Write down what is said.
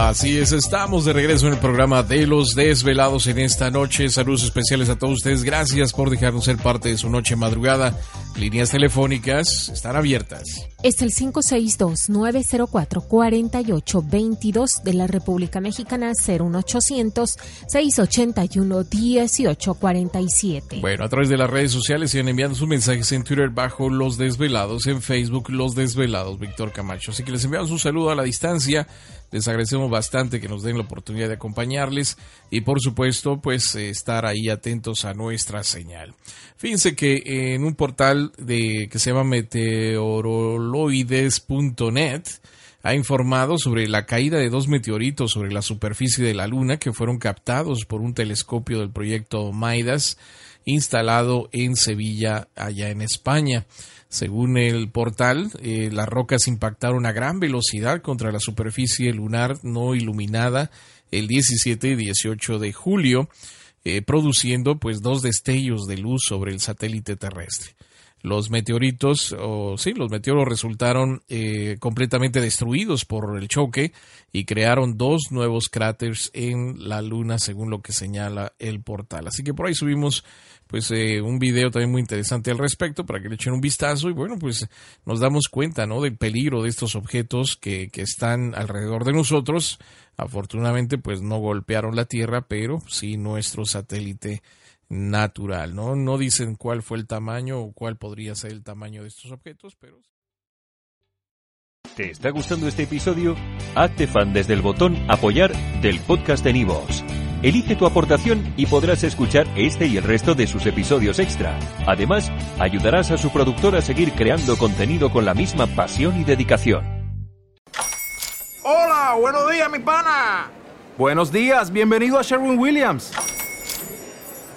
Así es, estamos de regreso en el programa de los desvelados en esta noche. Saludos especiales a todos ustedes. Gracias por dejarnos ser parte de su noche madrugada. Líneas telefónicas están abiertas. Es el 562-904-4822 de la República Mexicana 01800-681-1847. Bueno, a través de las redes sociales siguen enviando sus mensajes en Twitter bajo Los Desvelados, en Facebook Los Desvelados, Víctor Camacho. Así que les enviamos un saludo a la distancia. Les agradecemos bastante que nos den la oportunidad de acompañarles y por supuesto pues eh, estar ahí atentos a nuestra señal. Fíjense que en un portal de, que se llama meteoroloides.net ha informado sobre la caída de dos meteoritos sobre la superficie de la Luna que fueron captados por un telescopio del proyecto Maidas instalado en Sevilla, allá en España. Según el portal, eh, las rocas impactaron a gran velocidad contra la superficie lunar no iluminada el 17 y 18 de julio, eh, produciendo pues dos destellos de luz sobre el satélite terrestre. Los meteoritos, o sí, los meteoros resultaron eh, completamente destruidos por el choque y crearon dos nuevos cráteres en la Luna, según lo que señala el portal. Así que por ahí subimos pues eh, un video también muy interesante al respecto para que le echen un vistazo y bueno pues nos damos cuenta no del peligro de estos objetos que, que están alrededor de nosotros afortunadamente pues no golpearon la tierra pero sí nuestro satélite natural no no dicen cuál fue el tamaño o cuál podría ser el tamaño de estos objetos pero ¿Te está gustando este episodio? Hazte fan desde el botón apoyar del podcast de Nivos. Elige tu aportación y podrás escuchar este y el resto de sus episodios extra. Además, ayudarás a su productor a seguir creando contenido con la misma pasión y dedicación. Hola, buenos días, mi pana. Buenos días, bienvenido a Sherwin Williams.